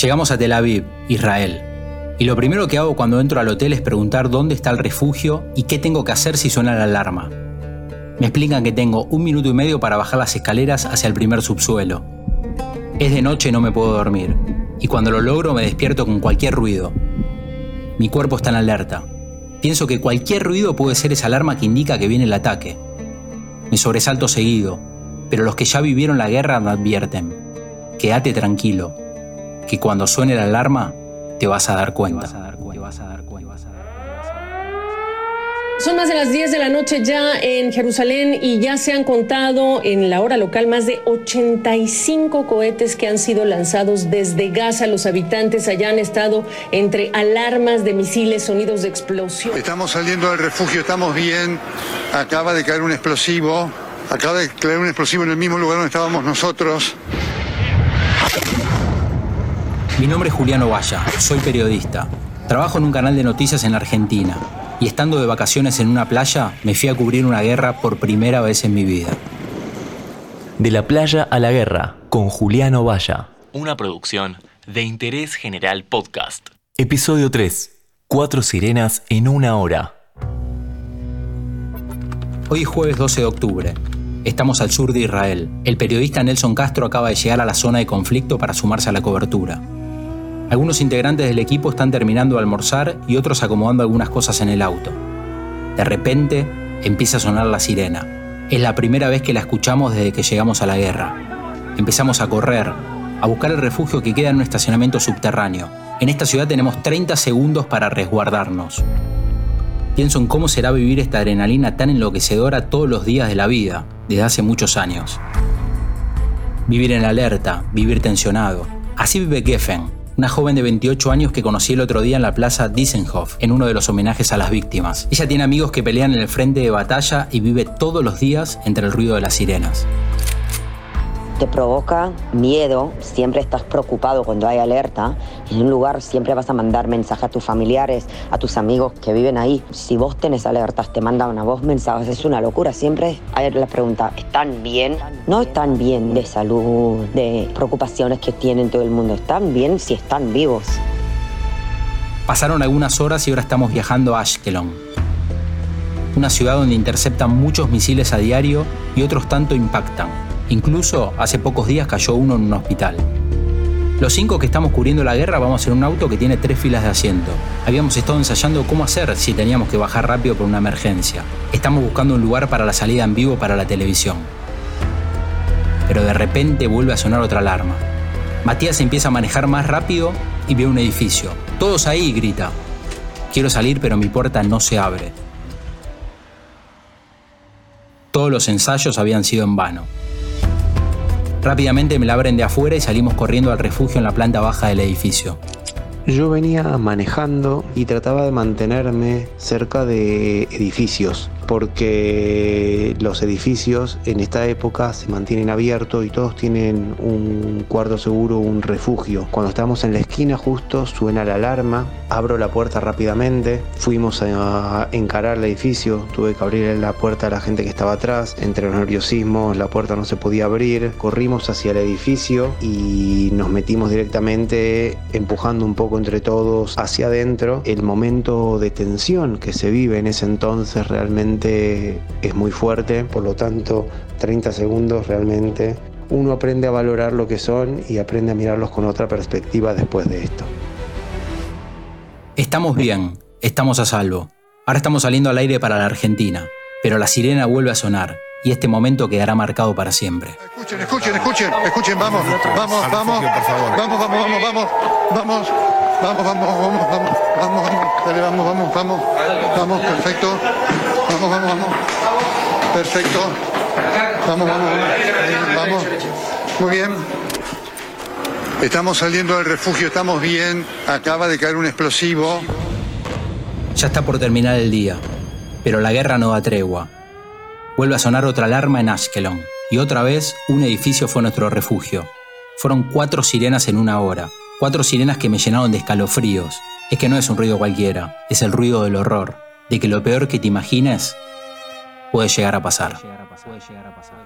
Llegamos a Tel Aviv, Israel. Y lo primero que hago cuando entro al hotel es preguntar dónde está el refugio y qué tengo que hacer si suena la alarma. Me explican que tengo un minuto y medio para bajar las escaleras hacia el primer subsuelo. Es de noche y no me puedo dormir, y cuando lo logro me despierto con cualquier ruido. Mi cuerpo está en alerta. Pienso que cualquier ruido puede ser esa alarma que indica que viene el ataque. Me sobresalto seguido, pero los que ya vivieron la guerra me advierten. Quédate tranquilo, que cuando suene la alarma te vas a dar cuenta. Son más de las 10 de la noche ya en Jerusalén y ya se han contado en la hora local más de 85 cohetes que han sido lanzados desde Gaza. Los habitantes allá han estado entre alarmas de misiles, sonidos de explosión. Estamos saliendo del refugio, estamos bien. Acaba de caer un explosivo. Acaba de caer un explosivo en el mismo lugar donde estábamos nosotros. Mi nombre es Juliano Valla, soy periodista. Trabajo en un canal de noticias en Argentina y estando de vacaciones en una playa me fui a cubrir una guerra por primera vez en mi vida. De la playa a la guerra, con Juliano Valla. Una producción de Interés General Podcast. Episodio 3. Cuatro sirenas en una hora. Hoy es jueves 12 de octubre. Estamos al sur de Israel. El periodista Nelson Castro acaba de llegar a la zona de conflicto para sumarse a la cobertura. Algunos integrantes del equipo están terminando de almorzar y otros acomodando algunas cosas en el auto. De repente empieza a sonar la sirena. Es la primera vez que la escuchamos desde que llegamos a la guerra. Empezamos a correr, a buscar el refugio que queda en un estacionamiento subterráneo. En esta ciudad tenemos 30 segundos para resguardarnos. Pienso en cómo será vivir esta adrenalina tan enloquecedora todos los días de la vida, desde hace muchos años. Vivir en alerta, vivir tensionado. Así vive Geffen, una joven de 28 años que conocí el otro día en la plaza Dissenhof, en uno de los homenajes a las víctimas. Ella tiene amigos que pelean en el frente de batalla y vive todos los días entre el ruido de las sirenas te provoca miedo, siempre estás preocupado cuando hay alerta. En un lugar siempre vas a mandar mensajes a tus familiares, a tus amigos que viven ahí. Si vos tenés alertas, te mandan a vos mensajes, es una locura. Siempre hay la pregunta, ¿están bien? No están bien de salud, de preocupaciones que tienen todo el mundo. Están bien si están vivos. Pasaron algunas horas y ahora estamos viajando a Ashkelon, una ciudad donde interceptan muchos misiles a diario y otros tanto impactan. Incluso hace pocos días cayó uno en un hospital. Los cinco que estamos cubriendo la guerra vamos en un auto que tiene tres filas de asiento. Habíamos estado ensayando cómo hacer si teníamos que bajar rápido por una emergencia. Estamos buscando un lugar para la salida en vivo para la televisión. Pero de repente vuelve a sonar otra alarma. Matías empieza a manejar más rápido y ve un edificio. Todos ahí, grita. Quiero salir pero mi puerta no se abre. Todos los ensayos habían sido en vano. Rápidamente me la abren de afuera y salimos corriendo al refugio en la planta baja del edificio. Yo venía manejando y trataba de mantenerme cerca de edificios porque los edificios en esta época se mantienen abiertos y todos tienen un cuarto seguro, un refugio. Cuando estamos en la esquina justo suena la alarma, abro la puerta rápidamente, fuimos a encarar el edificio, tuve que abrir la puerta a la gente que estaba atrás, entre los nerviosismos la puerta no se podía abrir, corrimos hacia el edificio y nos metimos directamente empujando un poco entre todos hacia adentro. El momento de tensión que se vive en ese entonces realmente es muy fuerte, por lo tanto 30 segundos realmente uno aprende a valorar lo que son y aprende a mirarlos con otra perspectiva después de esto. Estamos bien, estamos a salvo. Ahora estamos saliendo al aire para la Argentina, pero la sirena vuelve a sonar y este momento quedará marcado para siempre. Escuchen, escuchen, escuchen, escuchen, vamos, vamos, vamos, vamos, vamos, vamos, vamos, vamos, vamos, vamos, vamos, vamos, vamos, dale, vamos, vamos, vamos, vamos, perfecto, vamos, vamos, vamos, perfecto, vamos, vamos, vamos, vamos, muy bien. Estamos saliendo del refugio, estamos bien, acaba de caer un explosivo. Ya está por terminar el día, pero la guerra no da tregua. Vuelve a sonar otra alarma en Ashkelon, y otra vez un edificio fue nuestro refugio. Fueron cuatro sirenas en una hora, cuatro sirenas que me llenaron de escalofríos. Es que no es un ruido cualquiera, es el ruido del horror, de que lo peor que te imagines puede llegar a pasar. Puede llegar a pasar.